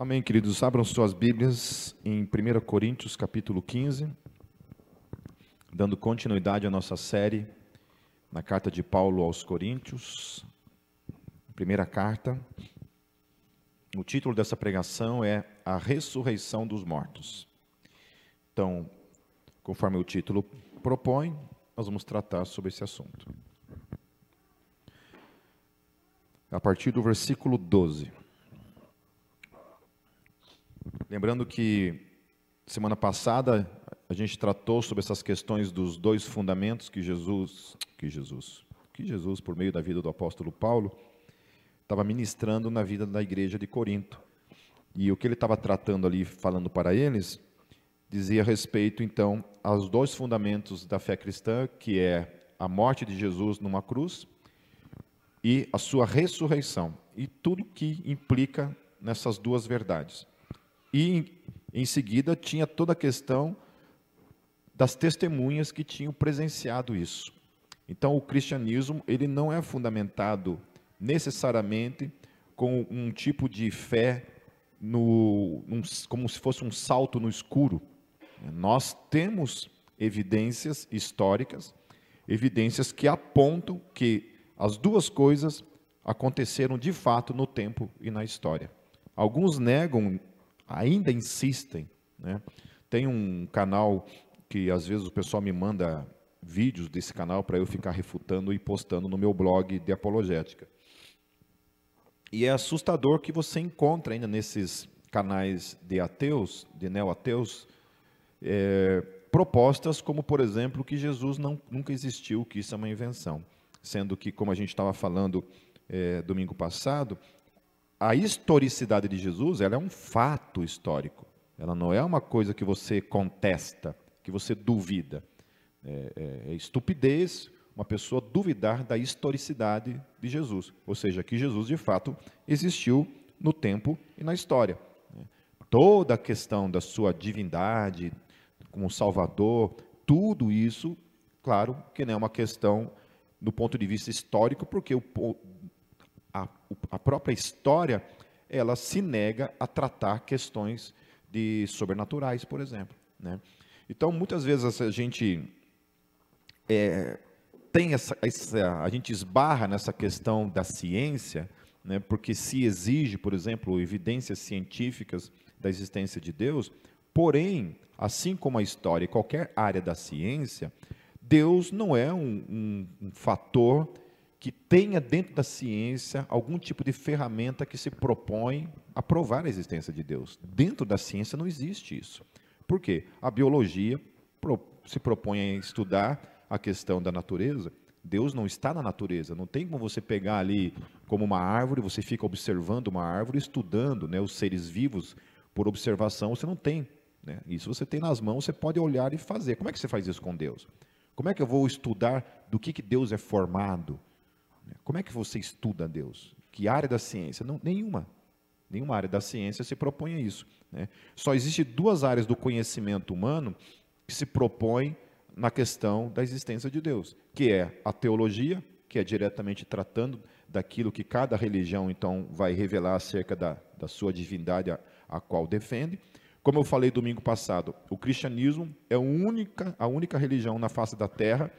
Amém, queridos. Abram suas Bíblias em 1 Coríntios, capítulo 15, dando continuidade à nossa série na carta de Paulo aos Coríntios, primeira carta. O título dessa pregação é A Ressurreição dos Mortos. Então, conforme o título propõe, nós vamos tratar sobre esse assunto. A partir do versículo 12. Lembrando que semana passada a gente tratou sobre essas questões dos dois fundamentos que Jesus, que Jesus, que Jesus por meio da vida do apóstolo Paulo estava ministrando na vida da igreja de Corinto. E o que ele estava tratando ali, falando para eles, dizia respeito então aos dois fundamentos da fé cristã, que é a morte de Jesus numa cruz e a sua ressurreição, e tudo que implica nessas duas verdades. E em seguida tinha toda a questão das testemunhas que tinham presenciado isso. Então o cristianismo, ele não é fundamentado necessariamente com um tipo de fé no, um, como se fosse um salto no escuro. Nós temos evidências históricas, evidências que apontam que as duas coisas aconteceram de fato no tempo e na história. Alguns negam ainda insistem. Né? Tem um canal que às vezes o pessoal me manda vídeos desse canal para eu ficar refutando e postando no meu blog de apologética. E é assustador que você encontra ainda nesses canais de ateus, de neo-ateus, é, propostas como, por exemplo, que Jesus não, nunca existiu, que isso é uma invenção. Sendo que, como a gente estava falando é, domingo passado, a historicidade de Jesus ela é um fato histórico. Ela não é uma coisa que você contesta, que você duvida. É, é, é estupidez uma pessoa duvidar da historicidade de Jesus. Ou seja, que Jesus de fato existiu no tempo e na história. Toda a questão da sua divindade como Salvador, tudo isso, claro, que não é uma questão do ponto de vista histórico, porque o, a, própria história ela se nega a tratar questões de sobrenaturais, por exemplo. Né? Então, muitas vezes a gente é, tem essa, essa, a gente esbarra nessa questão da ciência, né, porque se exige, por exemplo, evidências científicas da existência de Deus, porém, assim como a história e qualquer área da ciência, Deus não é um, um, um fator que tenha dentro da ciência algum tipo de ferramenta que se propõe a provar a existência de Deus. Dentro da ciência não existe isso. Por quê? A biologia se propõe a estudar a questão da natureza. Deus não está na natureza. Não tem como você pegar ali como uma árvore, você fica observando uma árvore, estudando né, os seres vivos por observação. Você não tem. Né? Isso você tem nas mãos, você pode olhar e fazer. Como é que você faz isso com Deus? Como é que eu vou estudar do que, que Deus é formado? Como é que você estuda Deus? Que área da ciência? Não, nenhuma. Nenhuma área da ciência se propõe a isso. Né? Só existe duas áreas do conhecimento humano que se propõem na questão da existência de Deus, que é a teologia, que é diretamente tratando daquilo que cada religião então vai revelar acerca da, da sua divindade a, a qual defende. Como eu falei domingo passado, o cristianismo é a única, a única religião na face da terra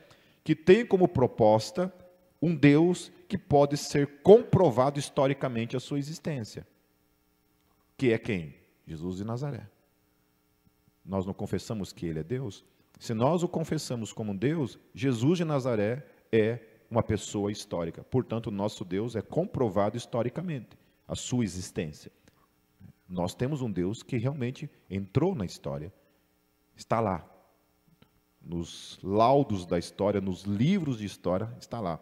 que tem como proposta um Deus que pode ser comprovado historicamente a sua existência. Que é quem? Jesus de Nazaré. Nós não confessamos que ele é Deus? Se nós o confessamos como Deus, Jesus de Nazaré é uma pessoa histórica. Portanto, nosso Deus é comprovado historicamente a sua existência. Nós temos um Deus que realmente entrou na história, está lá. Nos laudos da história, nos livros de história, está lá.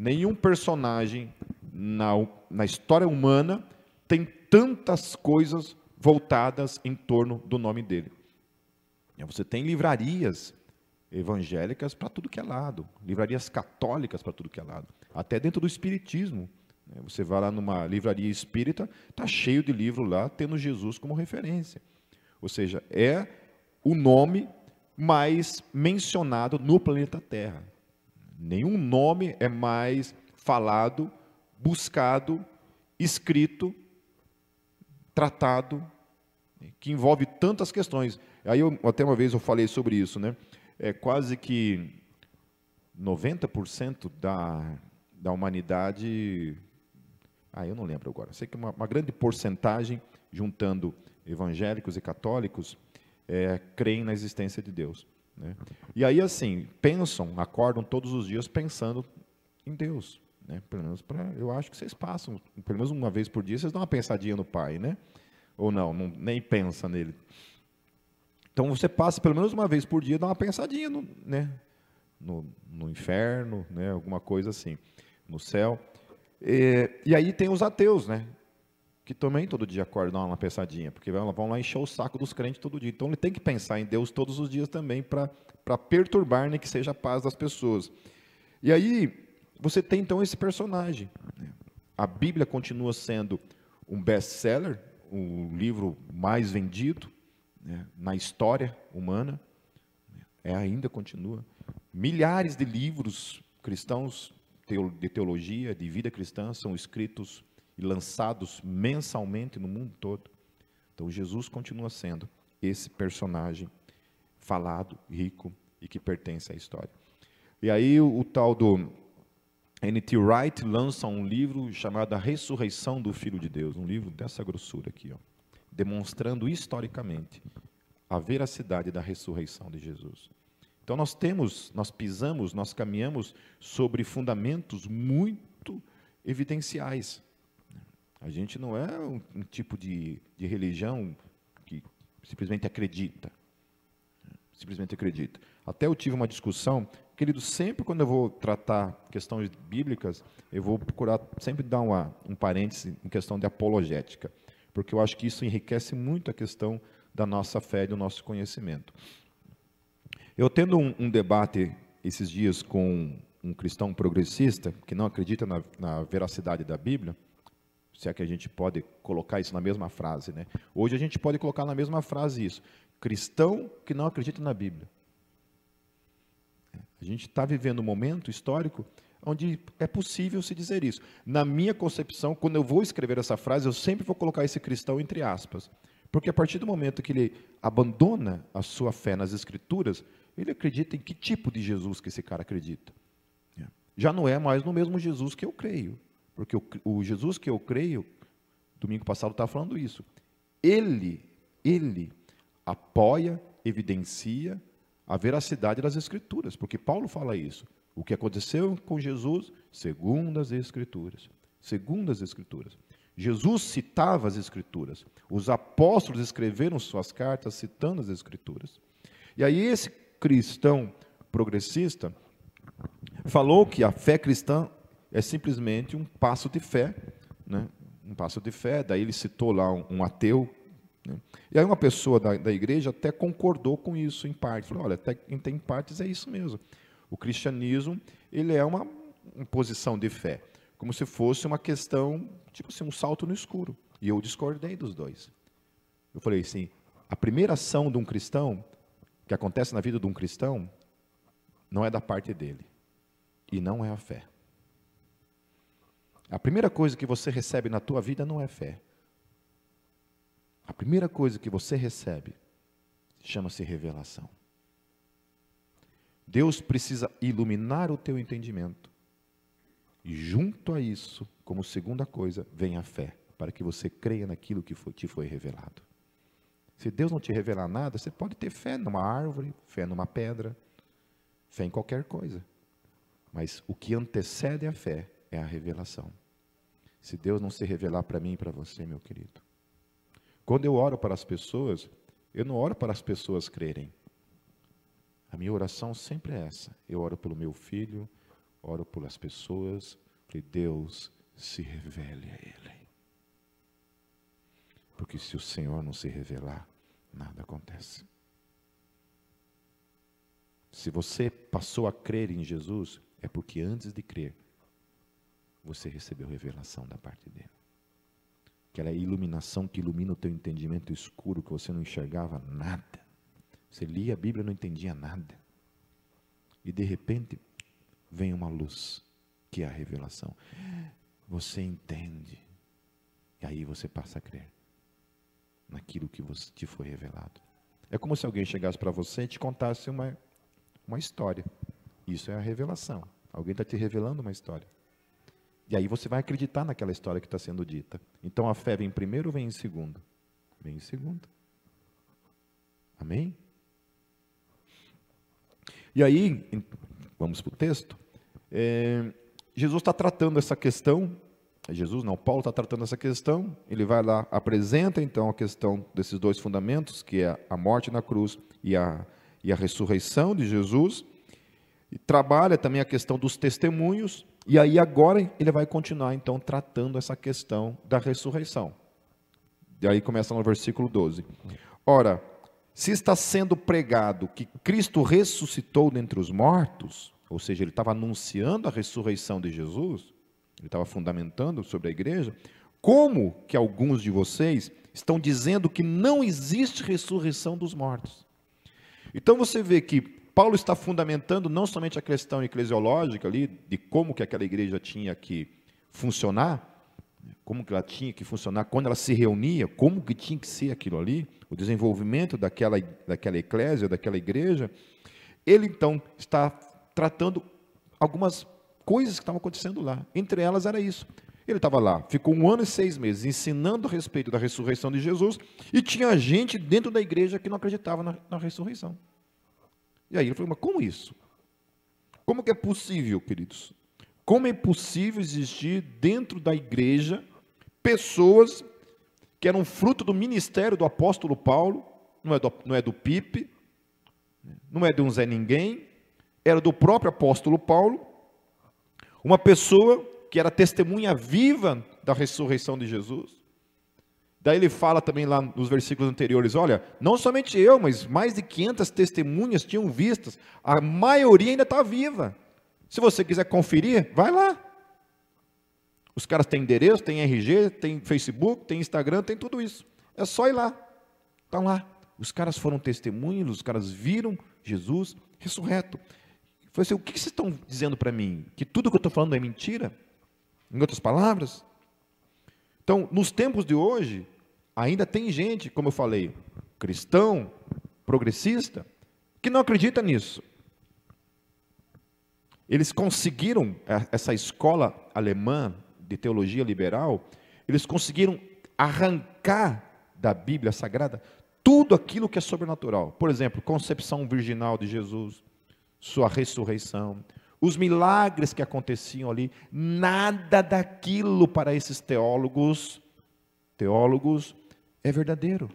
Nenhum personagem na, na história humana tem tantas coisas voltadas em torno do nome dele. Você tem livrarias evangélicas para tudo que é lado, livrarias católicas para tudo que é lado, até dentro do espiritismo. Né? Você vai lá numa livraria espírita, está cheio de livro lá, tendo Jesus como referência. Ou seja, é o nome mais mencionado no planeta Terra. Nenhum nome é mais falado, buscado, escrito, tratado, que envolve tantas questões. Aí eu, até uma vez eu falei sobre isso, né? É quase que 90% da, da humanidade, ah, eu não lembro agora, sei que uma, uma grande porcentagem, juntando evangélicos e católicos, é, creem na existência de Deus. Né? E aí, assim, pensam, acordam todos os dias pensando em Deus. Né? Pelo menos pra, eu acho que vocês passam, pelo menos uma vez por dia, vocês dão uma pensadinha no Pai, né? Ou não, não nem pensa nele. Então você passa pelo menos uma vez por dia, dá uma pensadinha no, né? no, no inferno, né? alguma coisa assim, no céu. E, e aí tem os ateus, né? Que também todo dia acordam dão uma pensadinha, porque vão lá encher o saco dos crentes todo dia. Então ele tem que pensar em Deus todos os dias também para perturbar, né, que seja a paz das pessoas. E aí você tem então esse personagem. A Bíblia continua sendo um best-seller, o livro mais vendido né, na história humana. É, ainda continua. Milhares de livros cristãos de teologia, de vida cristã, são escritos e lançados mensalmente no mundo todo. Então Jesus continua sendo esse personagem falado, rico e que pertence à história. E aí o, o tal do N.T. Wright lança um livro chamado A Ressurreição do Filho de Deus, um livro dessa grossura aqui, ó, demonstrando historicamente a veracidade da ressurreição de Jesus. Então nós temos, nós pisamos, nós caminhamos sobre fundamentos muito evidenciais. A gente não é um, um tipo de, de religião que simplesmente acredita. Simplesmente acredita. Até eu tive uma discussão, querido, sempre quando eu vou tratar questões bíblicas, eu vou procurar sempre dar uma, um parêntese em questão de apologética, porque eu acho que isso enriquece muito a questão da nossa fé e do nosso conhecimento. Eu tendo um, um debate esses dias com um cristão progressista que não acredita na, na veracidade da Bíblia, se é que a gente pode colocar isso na mesma frase, né? Hoje a gente pode colocar na mesma frase isso: cristão que não acredita na Bíblia. A gente está vivendo um momento histórico onde é possível se dizer isso. Na minha concepção, quando eu vou escrever essa frase, eu sempre vou colocar esse cristão entre aspas. Porque a partir do momento que ele abandona a sua fé nas Escrituras, ele acredita em que tipo de Jesus que esse cara acredita. Já não é mais no mesmo Jesus que eu creio. Porque o, o Jesus que eu creio, domingo passado estava falando isso. Ele, ele apoia, evidencia a veracidade das Escrituras, porque Paulo fala isso. O que aconteceu com Jesus, segundo as Escrituras. Segundo as Escrituras. Jesus citava as Escrituras. Os apóstolos escreveram suas cartas citando as Escrituras. E aí esse cristão progressista falou que a fé cristã é simplesmente um passo de fé, né? um passo de fé. Daí ele citou lá um, um ateu. Né? E aí uma pessoa da, da igreja até concordou com isso em parte. Falou, olha, até em tem partes é isso mesmo. O cristianismo ele é uma, uma posição de fé, como se fosse uma questão, tipo assim, um salto no escuro. E eu discordei dos dois. Eu falei assim, a primeira ação de um cristão, que acontece na vida de um cristão, não é da parte dele. E não é a fé. A primeira coisa que você recebe na tua vida não é fé. A primeira coisa que você recebe chama-se revelação. Deus precisa iluminar o teu entendimento. E junto a isso, como segunda coisa, vem a fé, para que você creia naquilo que foi, te foi revelado. Se Deus não te revelar nada, você pode ter fé numa árvore, fé numa pedra, fé em qualquer coisa. Mas o que antecede a fé é a revelação. Se Deus não se revelar para mim e para você, meu querido. Quando eu oro para as pessoas, eu não oro para as pessoas crerem. A minha oração sempre é essa. Eu oro pelo meu filho, oro pelas pessoas, que Deus se revele a ele. Porque se o Senhor não se revelar, nada acontece. Se você passou a crer em Jesus, é porque antes de crer, você recebeu revelação da parte dele. Aquela iluminação que ilumina o teu entendimento escuro que você não enxergava nada. Você lia a Bíblia e não entendia nada. E de repente vem uma luz, que é a revelação. Você entende. E aí você passa a crer. naquilo que você, te foi revelado. É como se alguém chegasse para você e te contasse uma, uma história. Isso é a revelação. Alguém está te revelando uma história. E aí você vai acreditar naquela história que está sendo dita. Então a fé vem em primeiro ou vem em segundo? Vem em segundo. Amém? E aí, vamos para o texto. É, Jesus está tratando essa questão. Jesus não, Paulo está tratando essa questão. Ele vai lá, apresenta então a questão desses dois fundamentos, que é a morte na cruz e a, e a ressurreição de Jesus. Trabalha também a questão dos testemunhos. E aí agora ele vai continuar então tratando essa questão da ressurreição. E aí começa no versículo 12. Ora, se está sendo pregado que Cristo ressuscitou dentre os mortos, ou seja, ele estava anunciando a ressurreição de Jesus, ele estava fundamentando sobre a igreja, como que alguns de vocês estão dizendo que não existe ressurreição dos mortos? Então você vê que Paulo está fundamentando não somente a questão eclesiológica ali, de como que aquela igreja tinha que funcionar, como que ela tinha que funcionar, quando ela se reunia, como que tinha que ser aquilo ali, o desenvolvimento daquela, daquela eclésia, daquela igreja, ele então está tratando algumas coisas que estavam acontecendo lá. Entre elas era isso. Ele estava lá, ficou um ano e seis meses ensinando a respeito da ressurreição de Jesus e tinha gente dentro da igreja que não acreditava na, na ressurreição. E aí ele falou, mas como isso? Como que é possível, queridos? Como é possível existir dentro da igreja pessoas que eram fruto do ministério do apóstolo Paulo, não é do, não é do Pipe, não é de um Zé Ninguém, era do próprio apóstolo Paulo, uma pessoa que era testemunha viva da ressurreição de Jesus. Daí ele fala também lá nos versículos anteriores: olha, não somente eu, mas mais de 500 testemunhas tinham vistas, a maioria ainda está viva. Se você quiser conferir, vai lá. Os caras têm endereço, têm RG, têm Facebook, têm Instagram, tem tudo isso. É só ir lá. Estão lá. Os caras foram testemunhas, os caras viram Jesus ressurreto. Falei assim, o que vocês estão dizendo para mim? Que tudo que eu estou falando é mentira? Em outras palavras? Então, nos tempos de hoje, ainda tem gente, como eu falei, cristão, progressista, que não acredita nisso. Eles conseguiram, é, essa escola alemã de teologia liberal, eles conseguiram arrancar da Bíblia Sagrada tudo aquilo que é sobrenatural. Por exemplo, concepção virginal de Jesus, sua ressurreição, os milagres que aconteciam ali, nada daquilo para esses teólogos, teólogos é verdadeiro.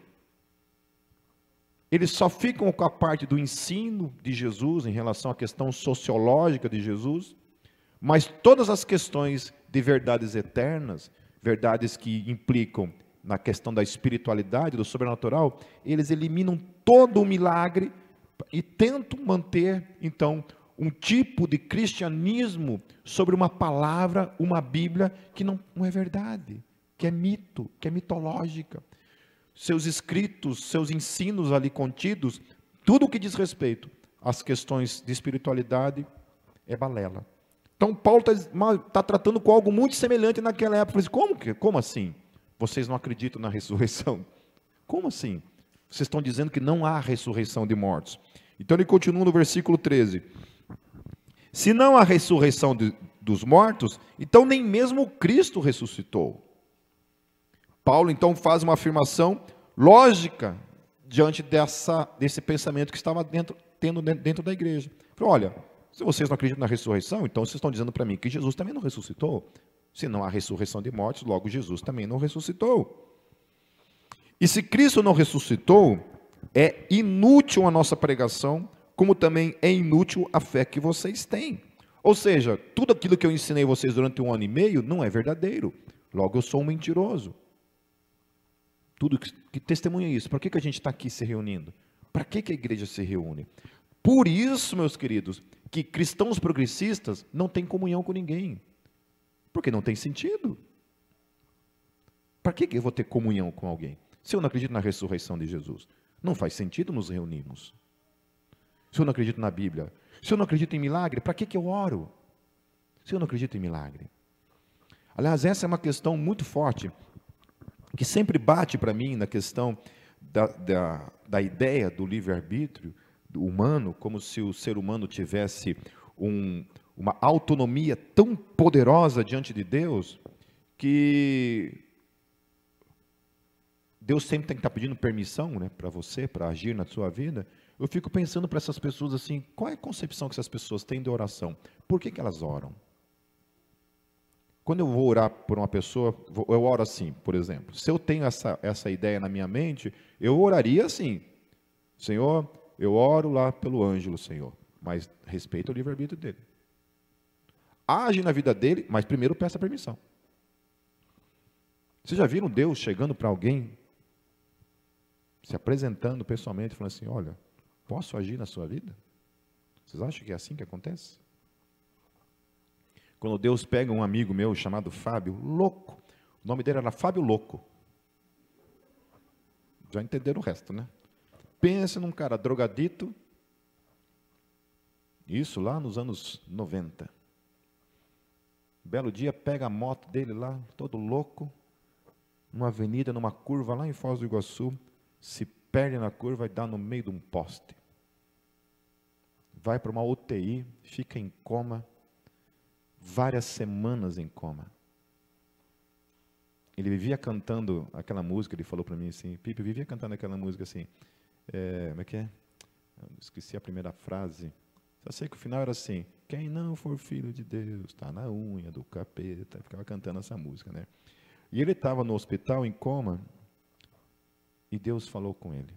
Eles só ficam com a parte do ensino de Jesus em relação à questão sociológica de Jesus, mas todas as questões de verdades eternas, verdades que implicam na questão da espiritualidade, do sobrenatural, eles eliminam todo o milagre e tentam manter, então, um tipo de cristianismo sobre uma palavra, uma Bíblia que não, não é verdade, que é mito, que é mitológica. Seus escritos, seus ensinos ali contidos, tudo o que diz respeito às questões de espiritualidade é balela. Então, Paulo está tá tratando com algo muito semelhante naquela época. Assim, como, que, como assim? Vocês não acreditam na ressurreição? Como assim? Vocês estão dizendo que não há ressurreição de mortos. Então, ele continua no versículo 13. Se não há ressurreição de, dos mortos, então nem mesmo Cristo ressuscitou. Paulo, então, faz uma afirmação lógica diante dessa, desse pensamento que estava dentro, tendo dentro da igreja. Falou, olha, se vocês não acreditam na ressurreição, então vocês estão dizendo para mim que Jesus também não ressuscitou. Se não há ressurreição de mortes, logo Jesus também não ressuscitou. E se Cristo não ressuscitou, é inútil a nossa pregação, como também é inútil a fé que vocês têm. Ou seja, tudo aquilo que eu ensinei vocês durante um ano e meio não é verdadeiro. Logo, eu sou um mentiroso. Tudo que, que testemunha isso. Para que, que a gente está aqui se reunindo? Para que, que a igreja se reúne? Por isso, meus queridos, que cristãos progressistas não têm comunhão com ninguém. Porque não tem sentido. Para que eu vou ter comunhão com alguém? Se eu não acredito na ressurreição de Jesus, não faz sentido nos reunirmos. Se eu não acredito na Bíblia, se eu não acredito em milagre, para que, que eu oro? Se eu não acredito em milagre. Aliás, essa é uma questão muito forte que sempre bate para mim na questão da, da, da ideia do livre-arbítrio humano, como se o ser humano tivesse um, uma autonomia tão poderosa diante de Deus, que Deus sempre tem que estar pedindo permissão né, para você, para agir na sua vida. Eu fico pensando para essas pessoas assim, qual é a concepção que essas pessoas têm de oração? Por que, que elas oram? Quando eu vou orar por uma pessoa, eu oro assim, por exemplo. Se eu tenho essa, essa ideia na minha mente, eu oraria assim: Senhor, eu oro lá pelo Ângelo, Senhor, mas respeito o livre-arbítrio dele. Age na vida dele, mas primeiro peça permissão. Vocês já viram Deus chegando para alguém, se apresentando pessoalmente, falando assim: Olha, posso agir na sua vida? Vocês acham que é assim que acontece? Quando Deus pega um amigo meu chamado Fábio, louco, o nome dele era Fábio Louco. Já entenderam o resto, né? Pensa num cara drogadito, isso lá nos anos 90. Belo dia, pega a moto dele lá, todo louco, numa avenida, numa curva lá em Foz do Iguaçu, se perde na curva e dá no meio de um poste. Vai para uma UTI, fica em coma, várias semanas em coma. Ele vivia cantando aquela música, ele falou para mim assim, Pipe, vivia cantando aquela música assim, é, como é que é? Eu esqueci a primeira frase. Só sei que o final era assim, quem não for filho de Deus, está na unha do capeta. ficava cantando essa música, né? E ele estava no hospital em coma, e Deus falou com ele.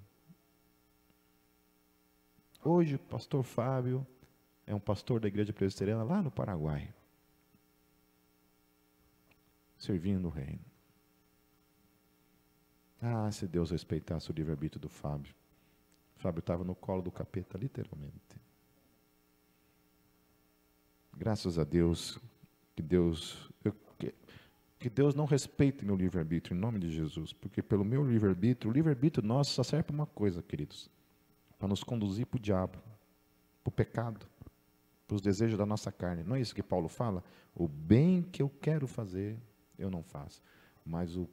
Hoje o pastor Fábio é um pastor da igreja presbiteriana lá no Paraguai servindo no reino. Ah, se Deus respeitasse o livre-arbítrio do Fábio. O Fábio estava no colo do capeta, literalmente. Graças a Deus, que Deus, eu, que, Deus não respeite meu livre-arbítrio, em nome de Jesus, porque pelo meu livre-arbítrio, o livre-arbítrio nosso só serve para uma coisa, queridos, para nos conduzir para o diabo, para o pecado, para os desejos da nossa carne. Não é isso que Paulo fala? O bem que eu quero fazer, eu não faço. Mas o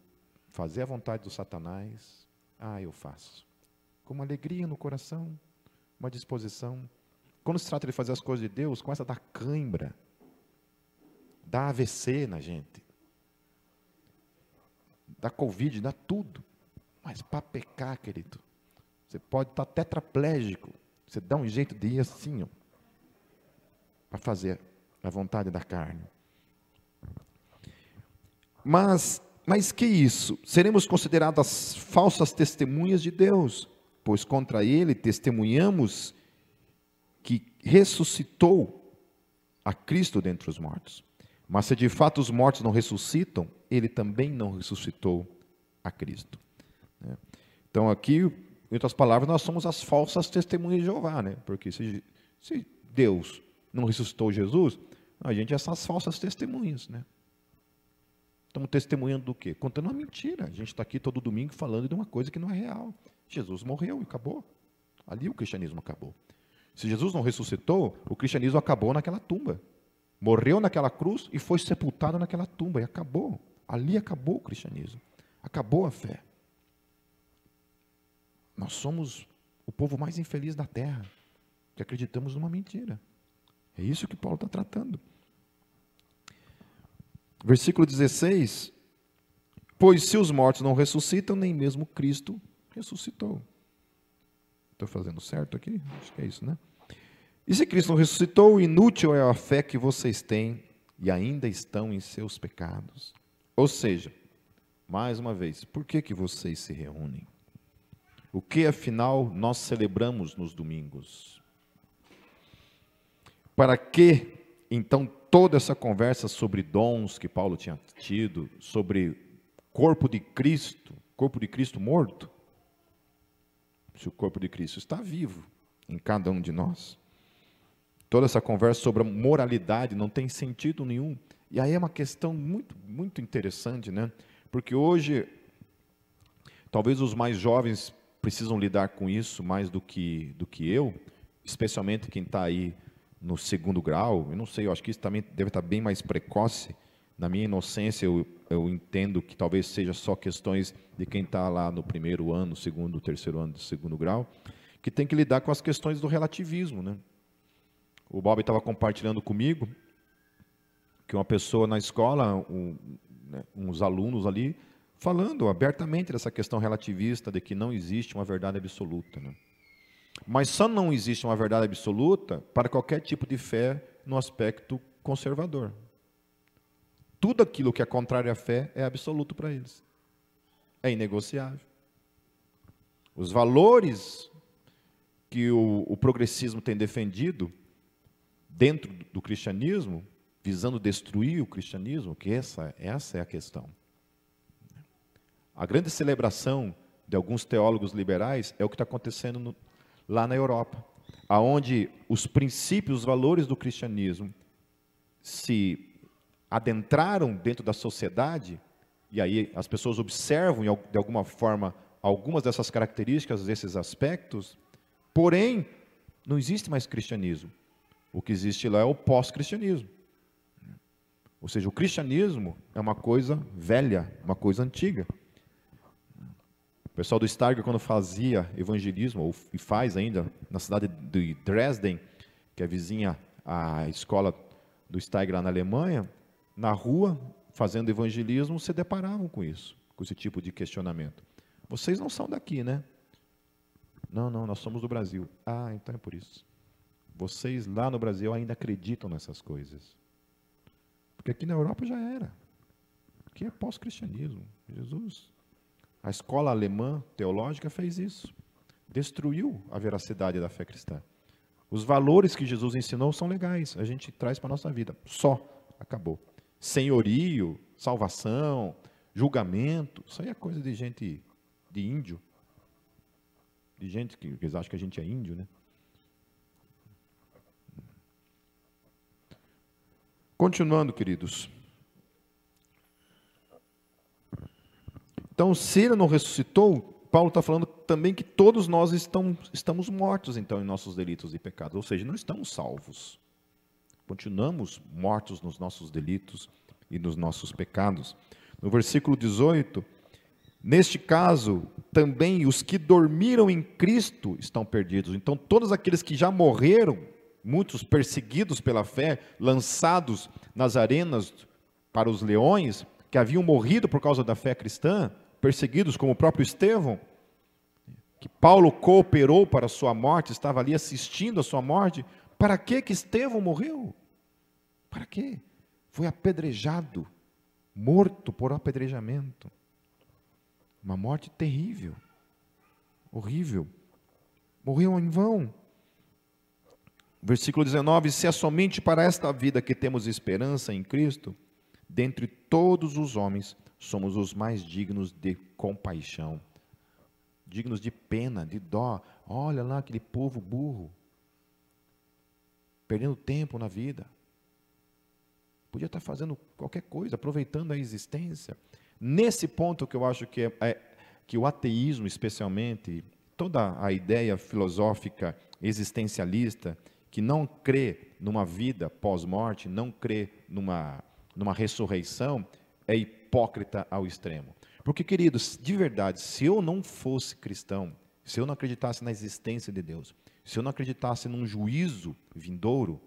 fazer a vontade do Satanás, ah, eu faço. Com uma alegria no coração, uma disposição. Quando se trata de fazer as coisas de Deus, começa a dar cãibra, dá AVC na gente, dá Covid, dá tudo. Mas para pecar, querido, você pode estar tetraplégico, você dá um jeito de ir assim, para fazer a vontade da carne. Mas, mas que isso? Seremos consideradas falsas testemunhas de Deus, pois contra ele testemunhamos que ressuscitou a Cristo dentre os mortos. Mas se de fato os mortos não ressuscitam, ele também não ressuscitou a Cristo. Né? Então aqui, em outras palavras, nós somos as falsas testemunhas de Jeová, né? Porque se, se Deus não ressuscitou Jesus, a gente é essas falsas testemunhas, né? Estamos testemunhando do quê? Contando uma mentira. A gente está aqui todo domingo falando de uma coisa que não é real. Jesus morreu e acabou. Ali o cristianismo acabou. Se Jesus não ressuscitou, o cristianismo acabou naquela tumba. Morreu naquela cruz e foi sepultado naquela tumba. E acabou. Ali acabou o cristianismo. Acabou a fé. Nós somos o povo mais infeliz da terra, que acreditamos numa mentira. É isso que Paulo está tratando. Versículo 16: Pois se os mortos não ressuscitam, nem mesmo Cristo ressuscitou. Estou fazendo certo aqui? Acho que é isso, né? E se Cristo não ressuscitou, inútil é a fé que vocês têm e ainda estão em seus pecados. Ou seja, mais uma vez, por que, que vocês se reúnem? O que afinal nós celebramos nos domingos? Para que então toda essa conversa sobre dons que Paulo tinha tido, sobre corpo de Cristo, corpo de Cristo morto, se o corpo de Cristo está vivo em cada um de nós. Toda essa conversa sobre moralidade não tem sentido nenhum. E aí é uma questão muito, muito interessante, né? Porque hoje, talvez os mais jovens precisam lidar com isso mais do que, do que eu, especialmente quem está aí no segundo grau, eu não sei, eu acho que isso também deve estar bem mais precoce Na minha inocência, eu, eu entendo que talvez seja só questões de quem está lá no primeiro ano, segundo, terceiro ano de segundo grau, que tem que lidar com as questões do relativismo. Né? O Bob estava compartilhando comigo que uma pessoa na escola, um, né, uns alunos ali, falando abertamente dessa questão relativista de que não existe uma verdade absoluta. Né? Mas só não existe uma verdade absoluta para qualquer tipo de fé no aspecto conservador. Tudo aquilo que é contrário à fé é absoluto para eles. É inegociável. Os valores que o, o progressismo tem defendido dentro do cristianismo, visando destruir o cristianismo, que essa, essa é a questão. A grande celebração de alguns teólogos liberais é o que está acontecendo no, lá na Europa, aonde os princípios, os valores do cristianismo se adentraram dentro da sociedade, e aí as pessoas observam de alguma forma algumas dessas características, desses aspectos, porém, não existe mais cristianismo. O que existe lá é o pós-cristianismo. Ou seja, o cristianismo é uma coisa velha, uma coisa antiga. O pessoal do Starger, quando fazia evangelismo, ou e faz ainda, na cidade de Dresden, que é vizinha à escola do Steiger lá na Alemanha, na rua, fazendo evangelismo, se deparavam com isso, com esse tipo de questionamento. Vocês não são daqui, né? Não, não, nós somos do Brasil. Ah, então é por isso. Vocês lá no Brasil ainda acreditam nessas coisas. Porque aqui na Europa já era. Aqui é pós-cristianismo. Jesus a escola alemã teológica fez isso. Destruiu a veracidade da fé cristã. Os valores que Jesus ensinou são legais, a gente traz para a nossa vida. Só. Acabou. Senhorio, salvação, julgamento, isso aí é coisa de gente de índio. De gente que eles acham que a gente é índio, né? Continuando, queridos. Então, se ele não ressuscitou, Paulo está falando também que todos nós estamos, estamos mortos, então, em nossos delitos e pecados. Ou seja, não estamos salvos. Continuamos mortos nos nossos delitos e nos nossos pecados. No versículo 18, neste caso, também os que dormiram em Cristo estão perdidos. Então, todos aqueles que já morreram, muitos perseguidos pela fé, lançados nas arenas para os leões, que haviam morrido por causa da fé cristã, perseguidos, como o próprio Estevão, que Paulo cooperou para a sua morte, estava ali assistindo a sua morte. Para que que Estevão morreu? Para quê? Foi apedrejado, morto por apedrejamento. Uma morte terrível, horrível. Morreu em vão. Versículo 19: Se é somente para esta vida que temos esperança em Cristo, dentre todos os homens, somos os mais dignos de compaixão, dignos de pena, de dó. Olha lá aquele povo burro, perdendo tempo na vida. Podia estar fazendo qualquer coisa, aproveitando a existência. Nesse ponto que eu acho que, é, é, que o ateísmo, especialmente, toda a ideia filosófica existencialista, que não crê numa vida pós-morte, não crê numa, numa ressurreição, é hipócrita ao extremo. Porque, queridos, de verdade, se eu não fosse cristão, se eu não acreditasse na existência de Deus, se eu não acreditasse num juízo vindouro,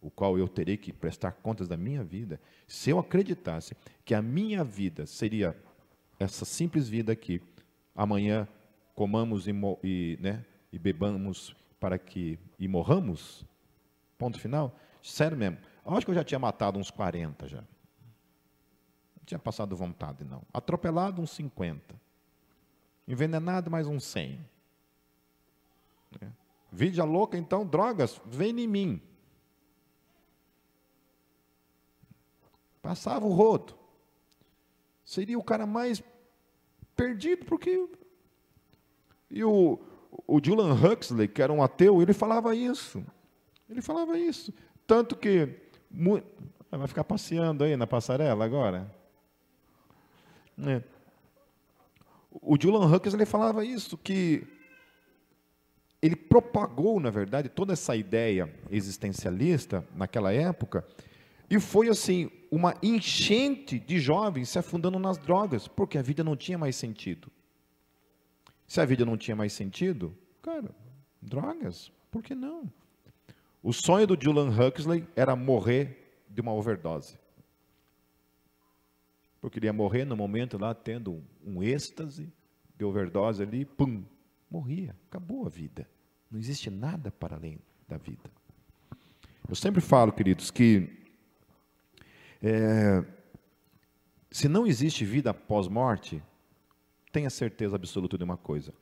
o qual eu terei que prestar contas da minha vida, se eu acreditasse que a minha vida seria essa simples vida aqui, amanhã comamos e, e, né, e bebamos para que e morramos, ponto final, sério mesmo, acho que eu já tinha matado uns 40 já tinha passado vontade, não. Atropelado, uns 50. Envenenado, mais uns 100. É. Vida louca, então, drogas, vem em mim. Passava o rodo. Seria o cara mais perdido, porque. E o, o Julian Huxley, que era um ateu, ele falava isso. Ele falava isso. Tanto que. Vai ficar passeando aí na passarela agora? É. O Julian ele falava isso, que ele propagou, na verdade, toda essa ideia existencialista naquela época, E foi assim, uma enchente de jovens se afundando nas drogas, porque a vida não tinha mais sentido. Se a vida não tinha mais sentido, cara, drogas, por que não? O sonho do Julian Huxley era morrer de uma overdose. Porque ele ia morrer no momento lá, tendo um êxtase de overdose ali, pum, morria, acabou a vida. Não existe nada para além da vida. Eu sempre falo, queridos, que é, se não existe vida após morte, tenha certeza absoluta de uma coisa: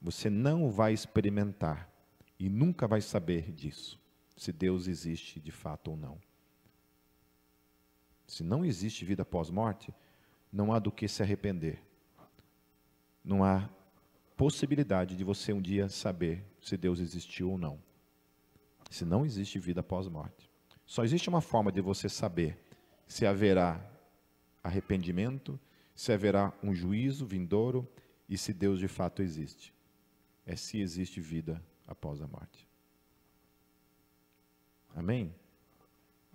você não vai experimentar e nunca vai saber disso, se Deus existe de fato ou não. Se não existe vida após morte, não há do que se arrepender. Não há possibilidade de você um dia saber se Deus existiu ou não. Se não existe vida após morte. Só existe uma forma de você saber se haverá arrependimento, se haverá um juízo vindouro e se Deus de fato existe. É se existe vida após a morte. Amém?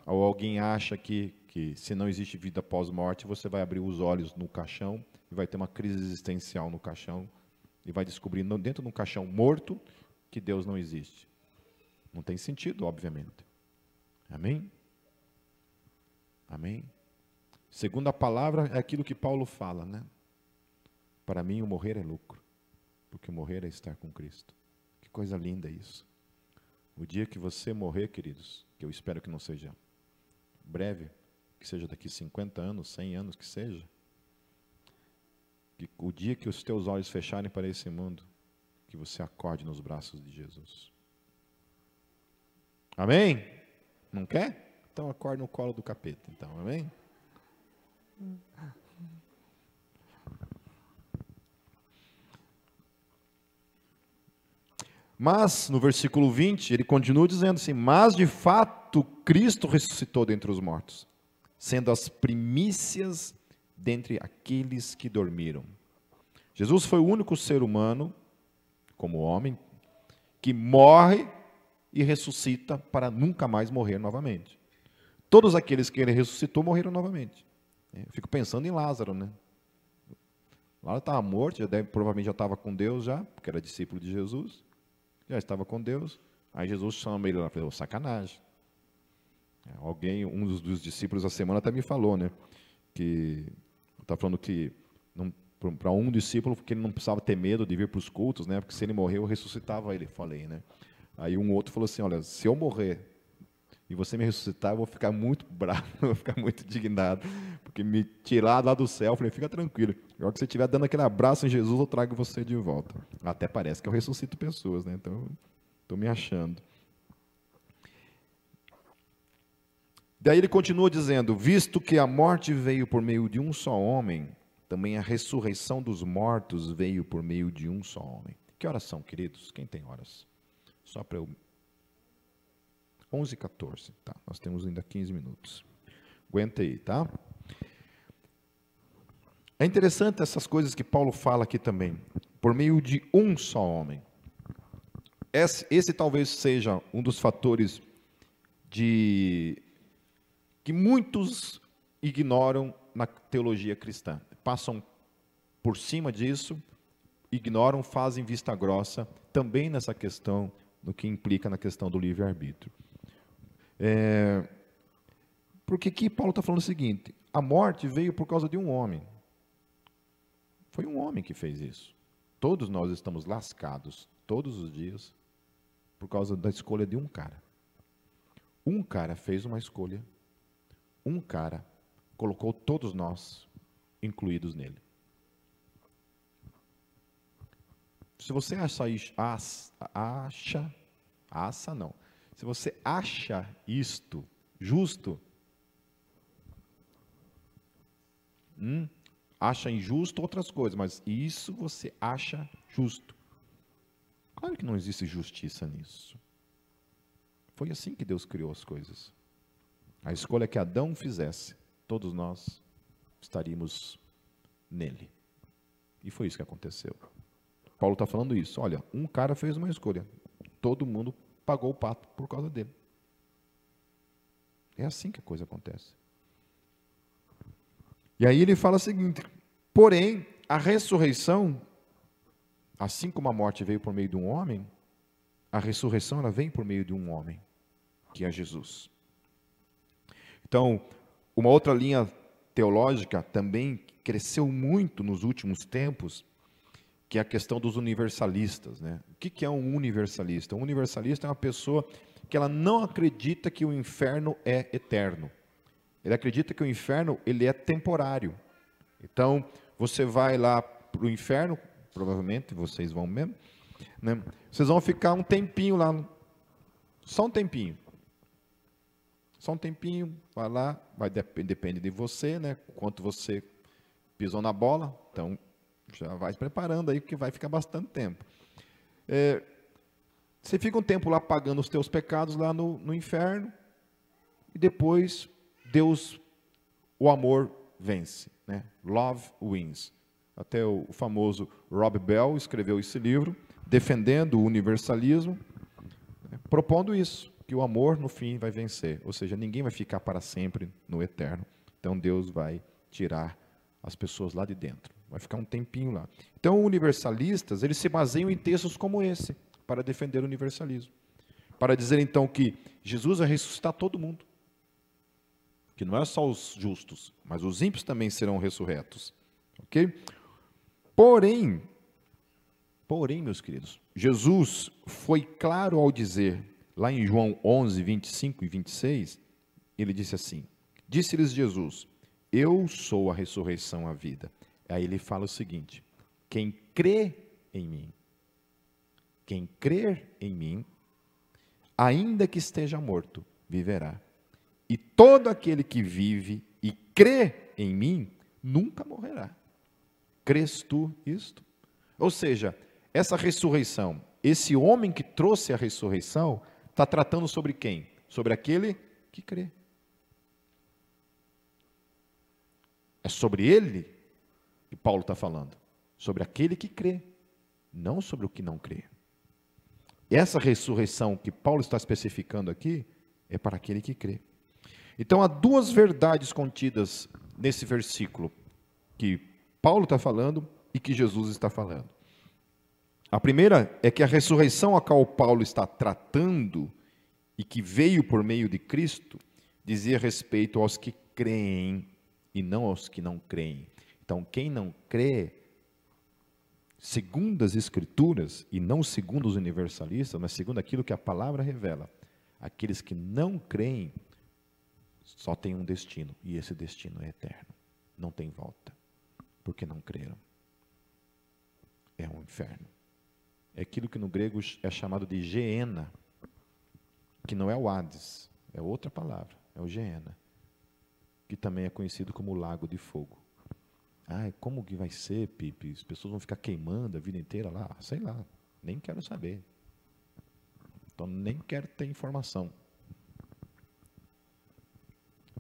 Ou alguém acha que, que se não existe vida após morte, você vai abrir os olhos no caixão e vai ter uma crise existencial no caixão e vai descobrir dentro de um caixão morto que Deus não existe. Não tem sentido, obviamente. Amém? Amém? Segunda palavra é aquilo que Paulo fala, né? Para mim, o morrer é lucro, porque morrer é estar com Cristo. Que coisa linda isso. O dia que você morrer, queridos, que eu espero que não seja breve, que seja daqui 50 anos, 100 anos, que seja, que o dia que os teus olhos fecharem para esse mundo, que você acorde nos braços de Jesus. Amém? Não quer? Então acorde no colo do capeta, então, amém? Mas, no versículo 20, ele continua dizendo assim: Mas de fato Cristo ressuscitou dentre os mortos, sendo as primícias dentre aqueles que dormiram. Jesus foi o único ser humano, como homem, que morre e ressuscita para nunca mais morrer novamente. Todos aqueles que ele ressuscitou morreram novamente. Eu fico pensando em Lázaro, né? Lázaro estava morto, já deve, provavelmente já estava com Deus já, porque era discípulo de Jesus. Já estava com Deus. Aí Jesus chama ele lá falou, sacanagem. É, alguém, um dos, dos, discípulos da semana até me falou, né? Que está falando que para um discípulo que ele não precisava ter medo de vir para os cultos, né? Porque se ele morrer, eu ressuscitava ele, falei, né? Aí um outro falou assim, olha, se eu morrer e você me ressuscitar, eu vou ficar muito bravo, vou ficar muito indignado, porque me tirar lá do céu, eu falei, fica tranquilo, na que você estiver dando aquele abraço em Jesus, eu trago você de volta. Até parece que eu ressuscito pessoas, né? Então, estou me achando. Daí ele continua dizendo: Visto que a morte veio por meio de um só homem, também a ressurreição dos mortos veio por meio de um só homem. Que horas são, queridos? Quem tem horas? Só para eu 11 e 14, tá? Nós temos ainda 15 minutos. Aguenta aí, tá? É interessante essas coisas que Paulo fala aqui também. Por meio de um só homem. Esse, esse talvez seja um dos fatores de que muitos ignoram na teologia cristã. Passam por cima disso, ignoram, fazem vista grossa também nessa questão, no que implica na questão do livre-arbítrio. É, porque aqui Paulo está falando o seguinte: a morte veio por causa de um homem. Foi um homem que fez isso. Todos nós estamos lascados, todos os dias, por causa da escolha de um cara. Um cara fez uma escolha, um cara colocou todos nós incluídos nele. Se você acha, acha, acha não, se você acha isto justo, hum, acha injusto outras coisas, mas isso você acha justo. Claro que não existe justiça nisso. Foi assim que Deus criou as coisas. A escolha que Adão fizesse, todos nós estaríamos nele. E foi isso que aconteceu. Paulo está falando isso. Olha, um cara fez uma escolha. Todo mundo pagou o pato por causa dele. É assim que a coisa acontece. E aí ele fala o seguinte: porém, a ressurreição, assim como a morte veio por meio de um homem, a ressurreição ela vem por meio de um homem, que é Jesus. Então, uma outra linha teológica também cresceu muito nos últimos tempos, que é a questão dos universalistas. Né? O que é um universalista? Um universalista é uma pessoa que ela não acredita que o inferno é eterno. Ele acredita que o inferno ele é temporário. Então, você vai lá para o inferno, provavelmente vocês vão mesmo, né? vocês vão ficar um tempinho lá, só um tempinho. Só um tempinho, vai lá, vai depende de você, né? Quanto você pisou na bola, então já vai se preparando aí, porque vai ficar bastante tempo. É, você fica um tempo lá pagando os teus pecados lá no, no inferno, e depois Deus, o amor vence. Né? Love wins. Até o famoso Rob Bell escreveu esse livro, defendendo o universalismo, né? propondo isso, que o amor no fim vai vencer. Ou seja, ninguém vai ficar para sempre no eterno. Então Deus vai tirar as pessoas lá de dentro. Vai ficar um tempinho lá. Então, universalistas, eles se baseiam em textos como esse para defender o universalismo. Para dizer então que Jesus vai ressuscitar todo mundo. Que não é só os justos, mas os ímpios também serão ressurretos. OK? Porém, porém, meus queridos, Jesus foi claro ao dizer, lá em João 11, 25 e 26, ele disse assim: Disse-lhes Jesus: Eu sou a ressurreição, a vida. Aí ele fala o seguinte: Quem crê em mim, quem crer em mim, ainda que esteja morto, viverá. E todo aquele que vive e crê em mim, nunca morrerá. Crês tu isto? Ou seja, essa ressurreição, esse homem que trouxe a ressurreição, está tratando sobre quem? Sobre aquele que crê. É sobre ele que Paulo está falando. Sobre aquele que crê, não sobre o que não crê. Essa ressurreição que Paulo está especificando aqui é para aquele que crê. Então há duas verdades contidas nesse versículo que Paulo está falando e que Jesus está falando. A primeira é que a ressurreição a qual Paulo está tratando e que veio por meio de Cristo dizia respeito aos que creem e não aos que não creem. Então, quem não crê segundo as Escrituras, e não segundo os universalistas, mas segundo aquilo que a palavra revela, aqueles que não creem só têm um destino, e esse destino é eterno. Não tem volta, porque não creram. É um inferno. É aquilo que no grego é chamado de Geena, que não é o Hades, é outra palavra, é o Geena, que também é conhecido como lago de fogo. Ai, como que vai ser, Pipe? As pessoas vão ficar queimando a vida inteira lá? Sei lá, nem quero saber. Então nem quero ter informação.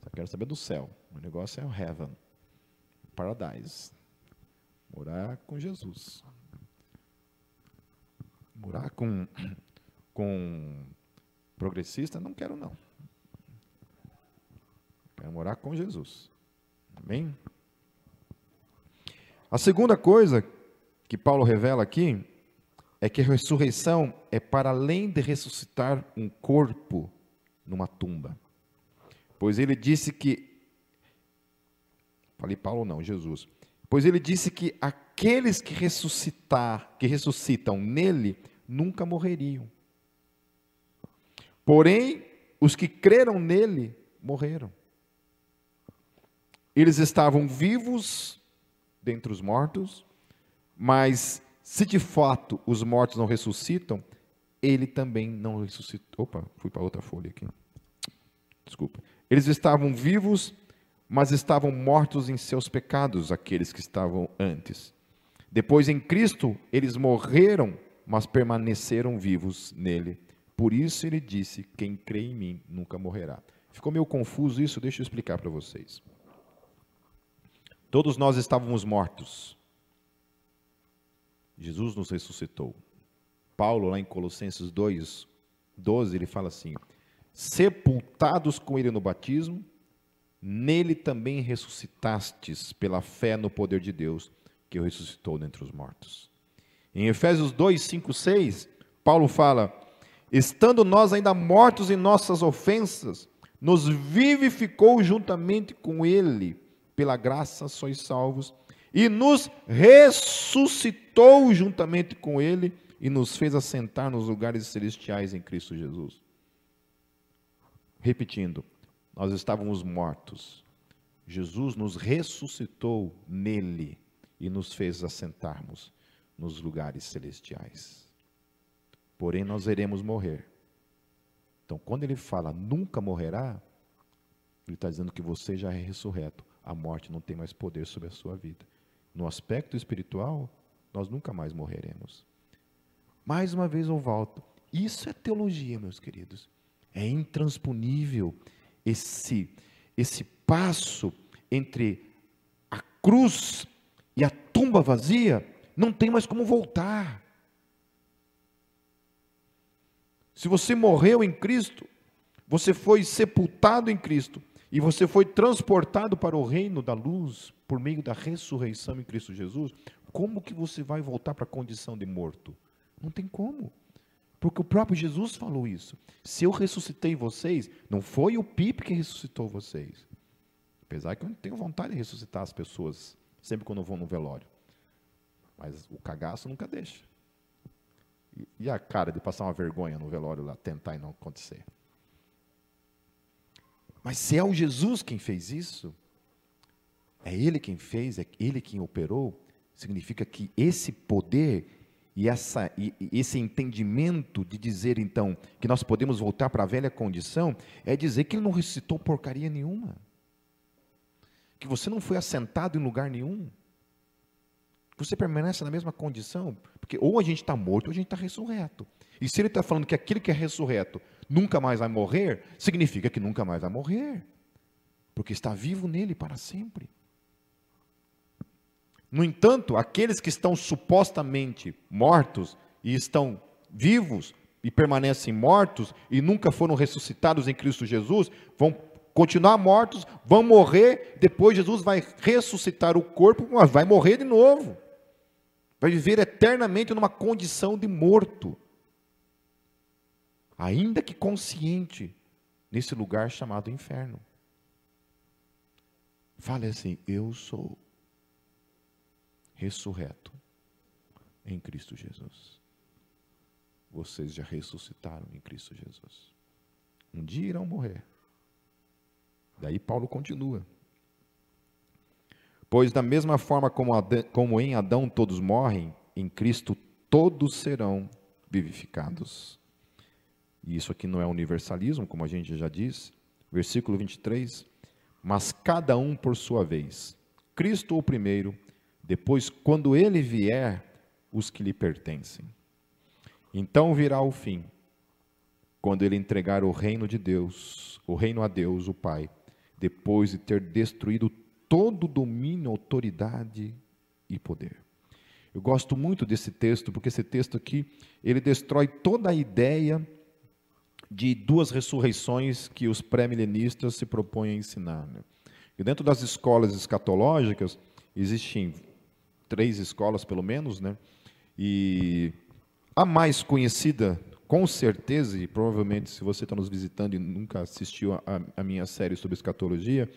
Só quero saber do céu. O negócio é o heaven, paradise. Morar com Jesus. Morar com, com progressista, não quero não. Quero morar com Jesus. Amém? A segunda coisa que Paulo revela aqui é que a ressurreição é para além de ressuscitar um corpo numa tumba. Pois ele disse que Falei Paulo não, Jesus. Pois ele disse que aqueles que ressuscitar, que ressuscitam nele, nunca morreriam. Porém, os que creram nele morreram. Eles estavam vivos dentre os mortos, mas se de fato os mortos não ressuscitam, ele também não ressuscitou. Opa, fui para outra folha aqui. Desculpa. Eles estavam vivos, mas estavam mortos em seus pecados, aqueles que estavam antes. Depois em Cristo, eles morreram, mas permaneceram vivos nele. Por isso ele disse: Quem crê em mim nunca morrerá. Ficou meio confuso isso, deixa eu explicar para vocês. Todos nós estávamos mortos. Jesus nos ressuscitou. Paulo, lá em Colossenses 2, 12, ele fala assim: sepultados com ele no batismo, nele também ressuscitastes pela fé no poder de Deus, que o ressuscitou dentre os mortos. Em Efésios 2, 5, 6, Paulo fala: Estando nós ainda mortos em nossas ofensas, nos vivificou juntamente com Ele, pela graça sois salvos, e nos ressuscitou juntamente com Ele e nos fez assentar nos lugares celestiais em Cristo Jesus. Repetindo, nós estávamos mortos. Jesus nos ressuscitou nele e nos fez assentarmos nos lugares celestiais. Porém, nós iremos morrer. Então, quando ele fala nunca morrerá, ele está dizendo que você já é ressurreto. A morte não tem mais poder sobre a sua vida. No aspecto espiritual, nós nunca mais morreremos. Mais uma vez eu volto. Isso é teologia, meus queridos. É intransponível esse esse passo entre a cruz e a tumba vazia, não tem mais como voltar. Se você morreu em Cristo, você foi sepultado em Cristo e você foi transportado para o reino da luz por meio da ressurreição em Cristo Jesus, como que você vai voltar para a condição de morto? Não tem como. Porque o próprio Jesus falou isso. Se eu ressuscitei vocês, não foi o Pipe que ressuscitou vocês. Apesar que eu não tenho vontade de ressuscitar as pessoas, sempre quando eu vou no velório. Mas o cagaço nunca deixa. E, a cara de passar uma vergonha no velório lá, tentar e não acontecer. Mas se é o Jesus quem fez isso, é Ele quem fez, é Ele quem operou, significa que esse poder e, essa, e, e esse entendimento de dizer, então, que nós podemos voltar para a velha condição, é dizer que ele não ressuscitou porcaria nenhuma. Que você não foi assentado em lugar nenhum. Você permanece na mesma condição. Porque ou a gente está morto ou a gente está ressurreto. E se ele está falando que aquele que é ressurreto nunca mais vai morrer, significa que nunca mais vai morrer. Porque está vivo nele para sempre. No entanto, aqueles que estão supostamente mortos e estão vivos e permanecem mortos e nunca foram ressuscitados em Cristo Jesus, vão continuar mortos, vão morrer, depois Jesus vai ressuscitar o corpo, mas vai morrer de novo. Vai viver eternamente numa condição de morto. Ainda que consciente, nesse lugar chamado inferno. Fale assim: Eu sou ressurreto em Cristo Jesus. Vocês já ressuscitaram em Cristo Jesus. Um dia irão morrer. Daí Paulo continua. Pois da mesma forma como, Adão, como em Adão todos morrem, em Cristo todos serão vivificados. E isso aqui não é universalismo, como a gente já diz. Versículo 23. Mas cada um por sua vez. Cristo o primeiro, depois, quando ele vier, os que lhe pertencem. Então virá o fim, quando ele entregar o reino de Deus, o reino a Deus, o Pai, depois de ter destruído todo domínio, autoridade e poder. Eu gosto muito desse texto, porque esse texto aqui, ele destrói toda a ideia de duas ressurreições que os pré-milenistas se propõem a ensinar. Né? E dentro das escolas escatológicas, existem três escolas pelo menos, né? E a mais conhecida, com certeza, e provavelmente se você está nos visitando e nunca assistiu a, a minha série sobre escatologia,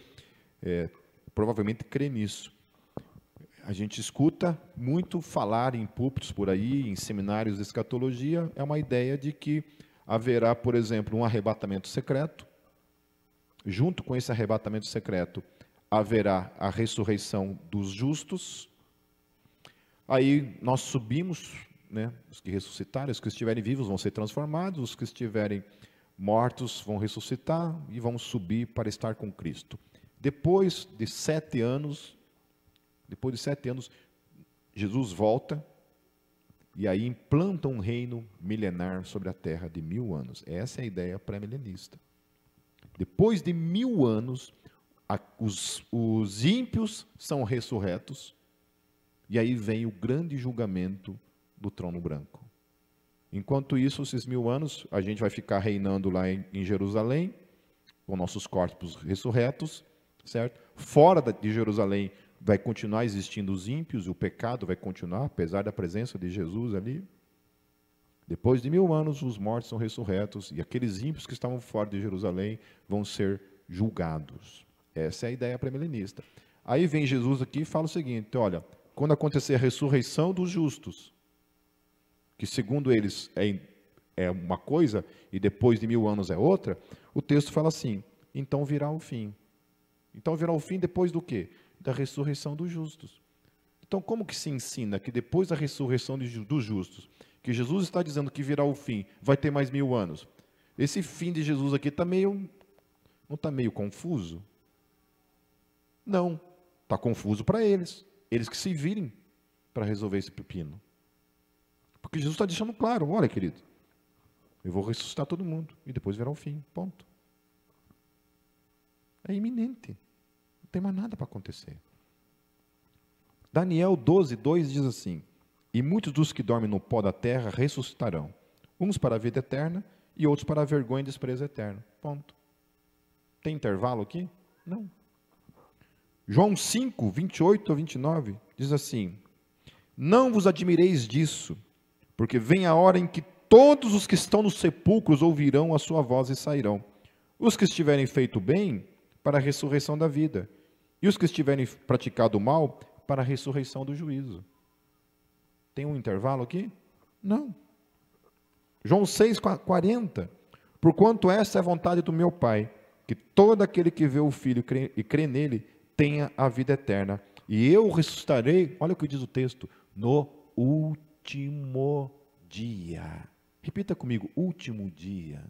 é, provavelmente crê nisso. A gente escuta muito falar em púlpitos por aí, em seminários de escatologia, é uma ideia de que haverá, por exemplo, um arrebatamento secreto. Junto com esse arrebatamento secreto, haverá a ressurreição dos justos Aí nós subimos, né, os que ressuscitarem, os que estiverem vivos vão ser transformados, os que estiverem mortos vão ressuscitar e vão subir para estar com Cristo. Depois de sete anos, depois de sete anos, Jesus volta e aí implanta um reino milenar sobre a terra de mil anos. Essa é a ideia pré-milenista. Depois de mil anos, os, os ímpios são ressurretos e aí vem o grande julgamento do trono branco. Enquanto isso, esses mil anos, a gente vai ficar reinando lá em, em Jerusalém, com nossos corpos ressurretos, certo? Fora de Jerusalém vai continuar existindo os ímpios, e o pecado vai continuar, apesar da presença de Jesus ali. Depois de mil anos, os mortos são ressurretos, e aqueles ímpios que estavam fora de Jerusalém vão ser julgados. Essa é a ideia pré-milenista. Aí vem Jesus aqui e fala o seguinte: olha, quando acontecer a ressurreição dos justos, que segundo eles é, é uma coisa e depois de mil anos é outra, o texto fala assim: então virá o fim. Então virá o fim depois do quê? Da ressurreição dos justos. Então, como que se ensina que depois da ressurreição dos justos, que Jesus está dizendo que virá o fim, vai ter mais mil anos? Esse fim de Jesus aqui está meio. Não está meio confuso? Não. Está confuso para eles. Eles que se virem para resolver esse pepino. Porque Jesus está deixando claro: olha, querido, eu vou ressuscitar todo mundo e depois virá o fim. Ponto. É iminente. Tem mais nada para acontecer. Daniel 12, 2 diz assim: E muitos dos que dormem no pó da terra ressuscitarão, uns para a vida eterna e outros para a vergonha e desprezo eterno. Ponto. Tem intervalo aqui? Não. João 5, 28 a 29 diz assim: Não vos admireis disso, porque vem a hora em que todos os que estão nos sepulcros ouvirão a sua voz e sairão. Os que estiverem feito bem, para a ressurreição da vida, e os que estiverem praticado mal, para a ressurreição do juízo. Tem um intervalo aqui? Não. João 6, 40. Porquanto essa é a vontade do meu Pai, que todo aquele que vê o Filho e crê nele tenha a vida eterna. E eu ressuscitarei, olha o que diz o texto, no último dia. Repita comigo, último dia.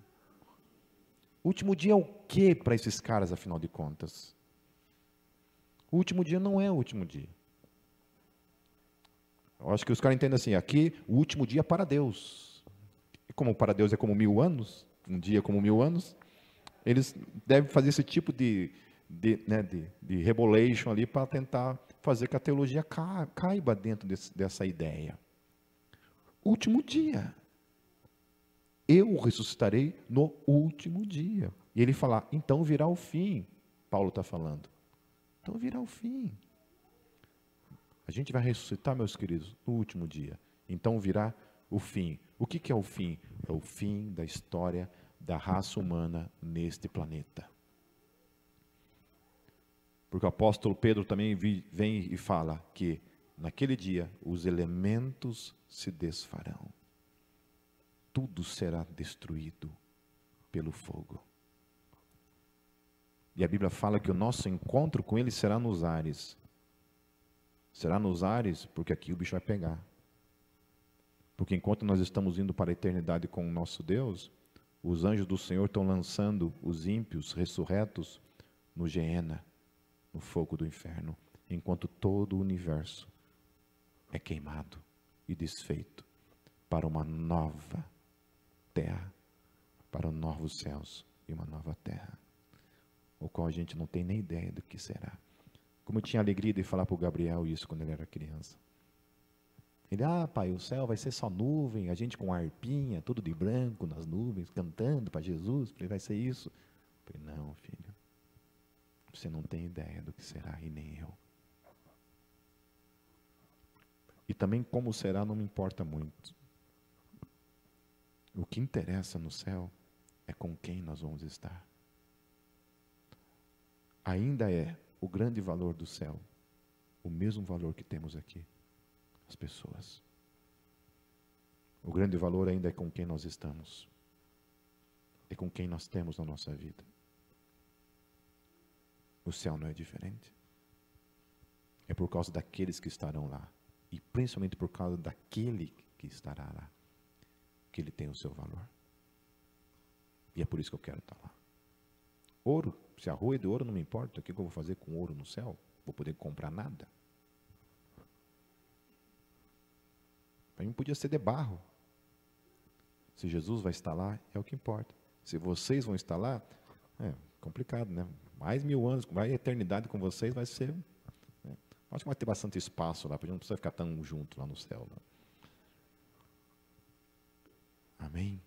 Último dia é o que para esses caras, afinal de contas? O último dia não é o último dia. Eu acho que os caras entendem assim, aqui o último dia é para Deus. E como para Deus é como mil anos, um dia como mil anos, eles devem fazer esse tipo de, de, né, de, de rebolation ali para tentar fazer que a teologia caiba dentro desse, dessa ideia. Último dia. Eu ressuscitarei no último dia. E ele fala, então virá o fim. Paulo está falando. Então virá o fim. A gente vai ressuscitar, meus queridos, no último dia. Então virá o fim. O que, que é o fim? É o fim da história da raça humana neste planeta. Porque o apóstolo Pedro também vem e fala que naquele dia os elementos se desfarão. Tudo será destruído pelo fogo. E a Bíblia fala que o nosso encontro com ele será nos ares. Será nos ares, porque aqui o bicho vai pegar. Porque enquanto nós estamos indo para a eternidade com o nosso Deus, os anjos do Senhor estão lançando os ímpios ressurretos no Geena no fogo do inferno, enquanto todo o universo é queimado e desfeito para uma nova terra, para novos céus e uma nova terra, o qual a gente não tem nem ideia do que será. Como eu tinha alegria de falar para o Gabriel isso quando ele era criança. Ele, ah, pai, o céu vai ser só nuvem, a gente com arpinha, tudo de branco nas nuvens, cantando para Jesus, ele vai ser isso. Eu falei, não, filho, você não tem ideia do que será e nem eu. E também como será não me importa muito. O que interessa no céu é com quem nós vamos estar. Ainda é o grande valor do céu, o mesmo valor que temos aqui, as pessoas. O grande valor ainda é com quem nós estamos, é com quem nós temos na nossa vida. O céu não é diferente. É por causa daqueles que estarão lá. E principalmente por causa daquele que estará lá. Que ele tem o seu valor. E é por isso que eu quero estar lá. Ouro, se a rua é de ouro, não me importa. O que eu vou fazer com ouro no céu? Vou poder comprar nada. Para mim podia ser de barro. Se Jesus vai estar lá, é o que importa. Se vocês vão estar lá, é complicado, né? mais mil anos, vai eternidade com vocês, vai ser. Né? Acho que vai ter bastante espaço lá, porque não precisa ficar tão junto lá no céu. Né? Amém.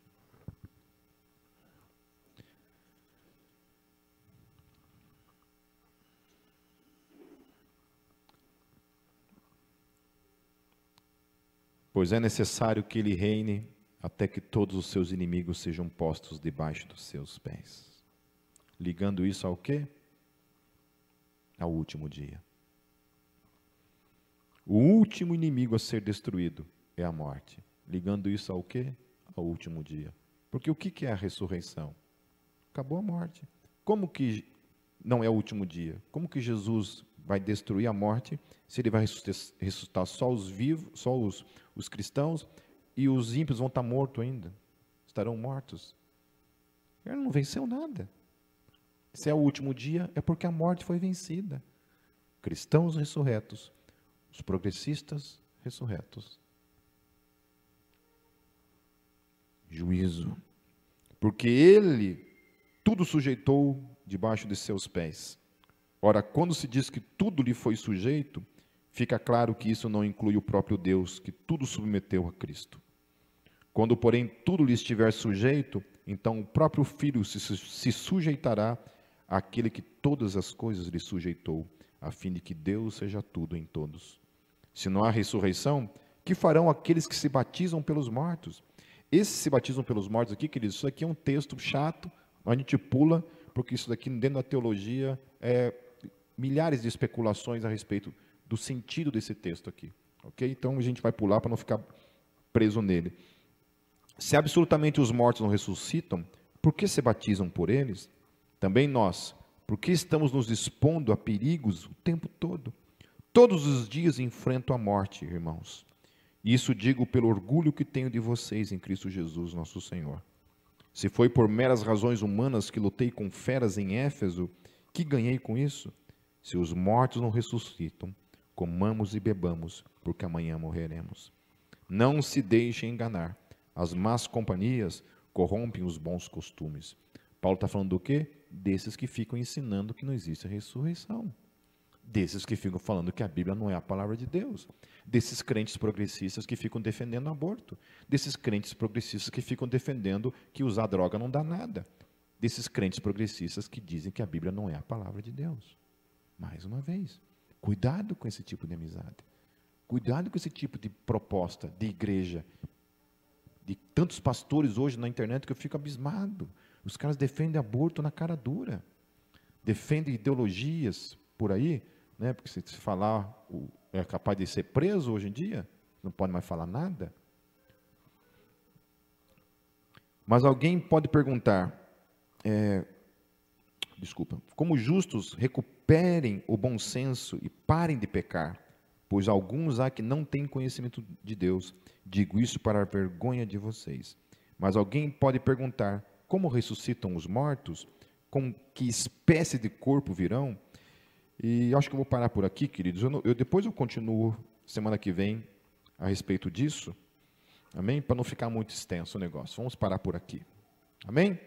Pois é necessário que ele reine até que todos os seus inimigos sejam postos debaixo dos seus pés. Ligando isso ao quê? Ao último dia. O último inimigo a ser destruído é a morte. Ligando isso ao quê? Ao último dia. Porque o que é a ressurreição? Acabou a morte. Como que não é o último dia? Como que Jesus vai destruir a morte se ele vai ressuscitar só os vivos, só os, os cristãos e os ímpios vão estar mortos ainda? Estarão mortos. Ele não venceu nada. Se é o último dia, é porque a morte foi vencida. Cristãos ressurretos, os progressistas ressurretos. Juízo. Porque ele tudo sujeitou debaixo de seus pés. Ora, quando se diz que tudo lhe foi sujeito, fica claro que isso não inclui o próprio Deus, que tudo submeteu a Cristo. Quando, porém, tudo lhe estiver sujeito, então o próprio Filho se, se sujeitará àquele que todas as coisas lhe sujeitou, a fim de que Deus seja tudo em todos. Se não há ressurreição, que farão aqueles que se batizam pelos mortos? Esses se batizam pelos mortos aqui, queridos, isso aqui é um texto chato, a gente pula, porque isso daqui dentro da teologia é milhares de especulações a respeito do sentido desse texto aqui. Ok? Então a gente vai pular para não ficar preso nele. Se absolutamente os mortos não ressuscitam, por que se batizam por eles? Também nós, porque estamos nos expondo a perigos o tempo todo. Todos os dias enfrento a morte, irmãos. Isso digo pelo orgulho que tenho de vocês em Cristo Jesus, nosso Senhor. Se foi por meras razões humanas que lutei com feras em Éfeso, que ganhei com isso? Se os mortos não ressuscitam, comamos e bebamos, porque amanhã morreremos. Não se deixe enganar. As más companhias corrompem os bons costumes. Paulo está falando do quê? Desses que ficam ensinando que não existe ressurreição. Desses que ficam falando que a Bíblia não é a palavra de Deus. Desses crentes progressistas que ficam defendendo o aborto. Desses crentes progressistas que ficam defendendo que usar droga não dá nada. Desses crentes progressistas que dizem que a Bíblia não é a palavra de Deus. Mais uma vez, cuidado com esse tipo de amizade. Cuidado com esse tipo de proposta de igreja. De tantos pastores hoje na internet que eu fico abismado. Os caras defendem aborto na cara dura. Defendem ideologias por aí, né? Porque se falar é capaz de ser preso hoje em dia, não pode mais falar nada. Mas alguém pode perguntar, é, desculpa, como justos recuperem o bom senso e parem de pecar, pois alguns há que não têm conhecimento de Deus. Digo isso para a vergonha de vocês. Mas alguém pode perguntar, como ressuscitam os mortos? Com que espécie de corpo virão? E acho que eu vou parar por aqui, queridos. Eu, eu depois eu continuo semana que vem a respeito disso. Amém? Para não ficar muito extenso o negócio. Vamos parar por aqui. Amém?